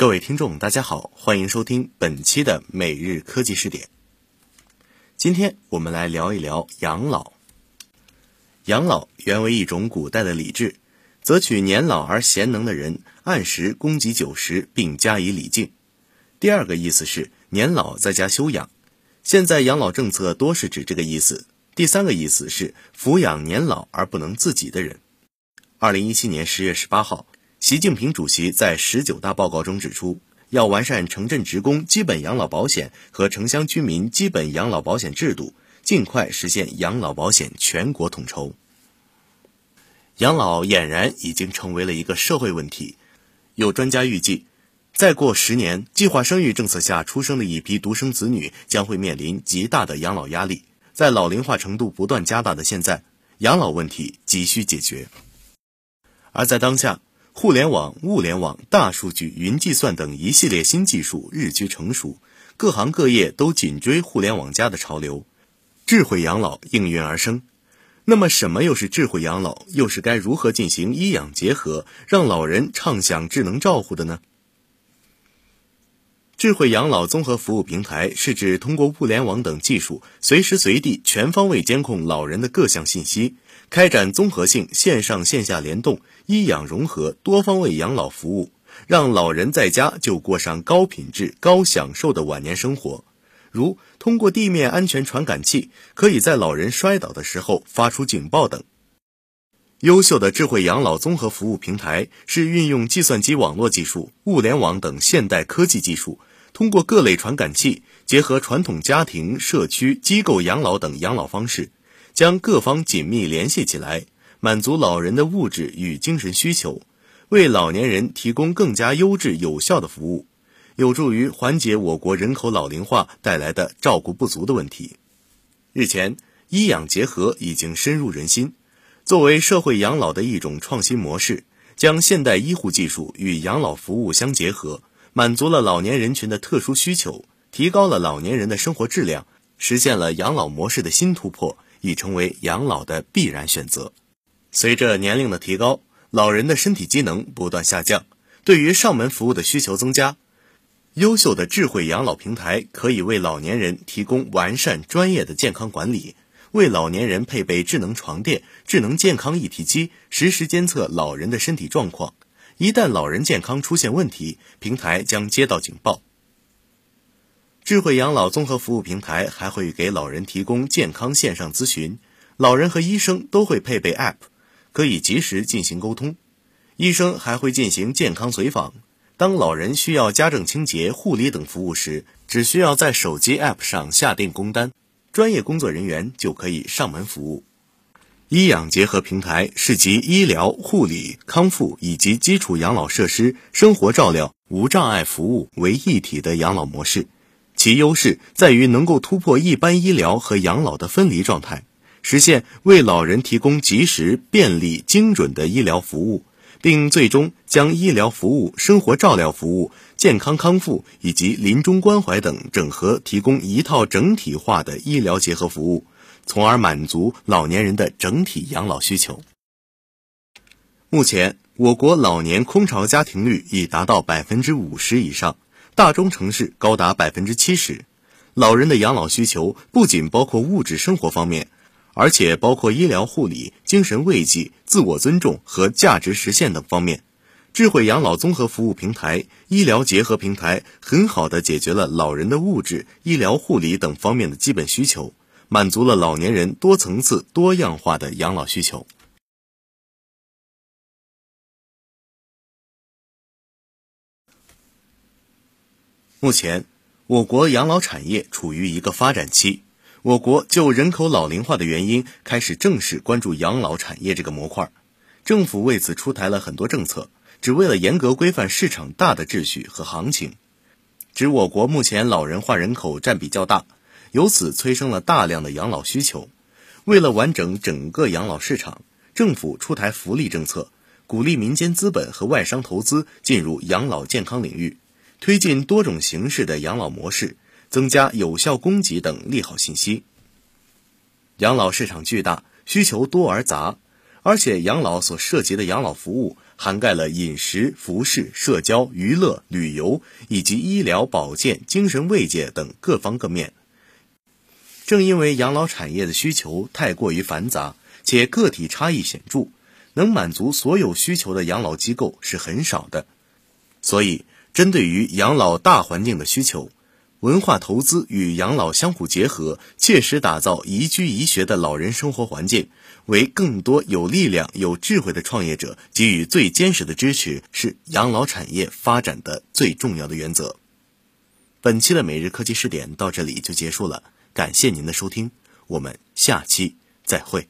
各位听众，大家好，欢迎收听本期的每日科技视点。今天我们来聊一聊养老。养老原为一种古代的礼制，则取年老而贤能的人，按时供给酒食，并加以礼敬。第二个意思是年老在家休养，现在养老政策多是指这个意思。第三个意思是抚养年老而不能自己的人。二零一七年十月十八号。习近平主席在十九大报告中指出，要完善城镇职工基本养老保险和城乡居民基本养老保险制度，尽快实现养老保险全国统筹。养老俨然已经成为了一个社会问题。有专家预计，再过十年，计划生育政策下出生的一批独生子女将会面临极大的养老压力。在老龄化程度不断加大的现在，养老问题急需解决。而在当下，互联网、物联网、大数据、云计算等一系列新技术日趋成熟，各行各业都紧追互联网加的潮流，智慧养老应运而生。那么，什么又是智慧养老？又是该如何进行医养结合，让老人畅享智能照护的呢？智慧养老综合服务平台是指通过物联网等技术，随时随地、全方位监控老人的各项信息，开展综合性线上线下联动、医养融合、多方位养老服务，让老人在家就过上高品质、高享受的晚年生活。如通过地面安全传感器，可以在老人摔倒的时候发出警报等。优秀的智慧养老综合服务平台是运用计算机网络技术、物联网等现代科技技术。通过各类传感器，结合传统家庭、社区、机构养老等养老方式，将各方紧密联系起来，满足老人的物质与精神需求，为老年人提供更加优质有效的服务，有助于缓解我国人口老龄化带来的照顾不足的问题。日前，医养结合已经深入人心，作为社会养老的一种创新模式，将现代医护技术与养老服务相结合。满足了老年人群的特殊需求，提高了老年人的生活质量，实现了养老模式的新突破，已成为养老的必然选择。随着年龄的提高，老人的身体机能不断下降，对于上门服务的需求增加，优秀的智慧养老平台可以为老年人提供完善专业的健康管理，为老年人配备智能床垫、智能健康一体机，实时监测老人的身体状况。一旦老人健康出现问题，平台将接到警报。智慧养老综合服务平台还会给老人提供健康线上咨询，老人和医生都会配备 App，可以及时进行沟通。医生还会进行健康随访。当老人需要家政、清洁、护理等服务时，只需要在手机 App 上下定工单，专业工作人员就可以上门服务。医养结合平台是集医疗护理、康复以及基础养老设施、生活照料、无障碍服务为一体的养老模式。其优势在于能够突破一般医疗和养老的分离状态，实现为老人提供及时、便利、精准的医疗服务，并最终将医疗服务、生活照料服务、健康康复以及临终关怀等整合，提供一套整体化的医疗结合服务。从而满足老年人的整体养老需求。目前，我国老年空巢家庭率已达到百分之五十以上，大中城市高达百分之七十。老人的养老需求不仅包括物质生活方面，而且包括医疗护理、精神慰藉、自我尊重和价值实现等方面。智慧养老综合服务平台、医疗结合平台，很好的解决了老人的物质、医疗护理等方面的基本需求。满足了老年人多层次、多样化的养老需求。目前，我国养老产业处于一个发展期。我国就人口老龄化的原因，开始正式关注养老产业这个模块。政府为此出台了很多政策，只为了严格规范市场大的秩序和行情。指我国目前老人化人口占比较大。由此催生了大量的养老需求。为了完整整个养老市场，政府出台福利政策，鼓励民间资本和外商投资进入养老健康领域，推进多种形式的养老模式，增加有效供给等利好信息。养老市场巨大，需求多而杂，而且养老所涉及的养老服务涵盖了饮食、服饰、社交、娱乐、旅游以及医疗保健、精神慰藉等各方各面。正因为养老产业的需求太过于繁杂，且个体差异显著，能满足所有需求的养老机构是很少的，所以针对于养老大环境的需求。文化投资与养老相互结合，切实打造宜居宜学的老人生活环境，为更多有力量、有智慧的创业者给予最坚实的支持，是养老产业发展的最重要的原则。本期的每日科技视点到这里就结束了，感谢您的收听，我们下期再会。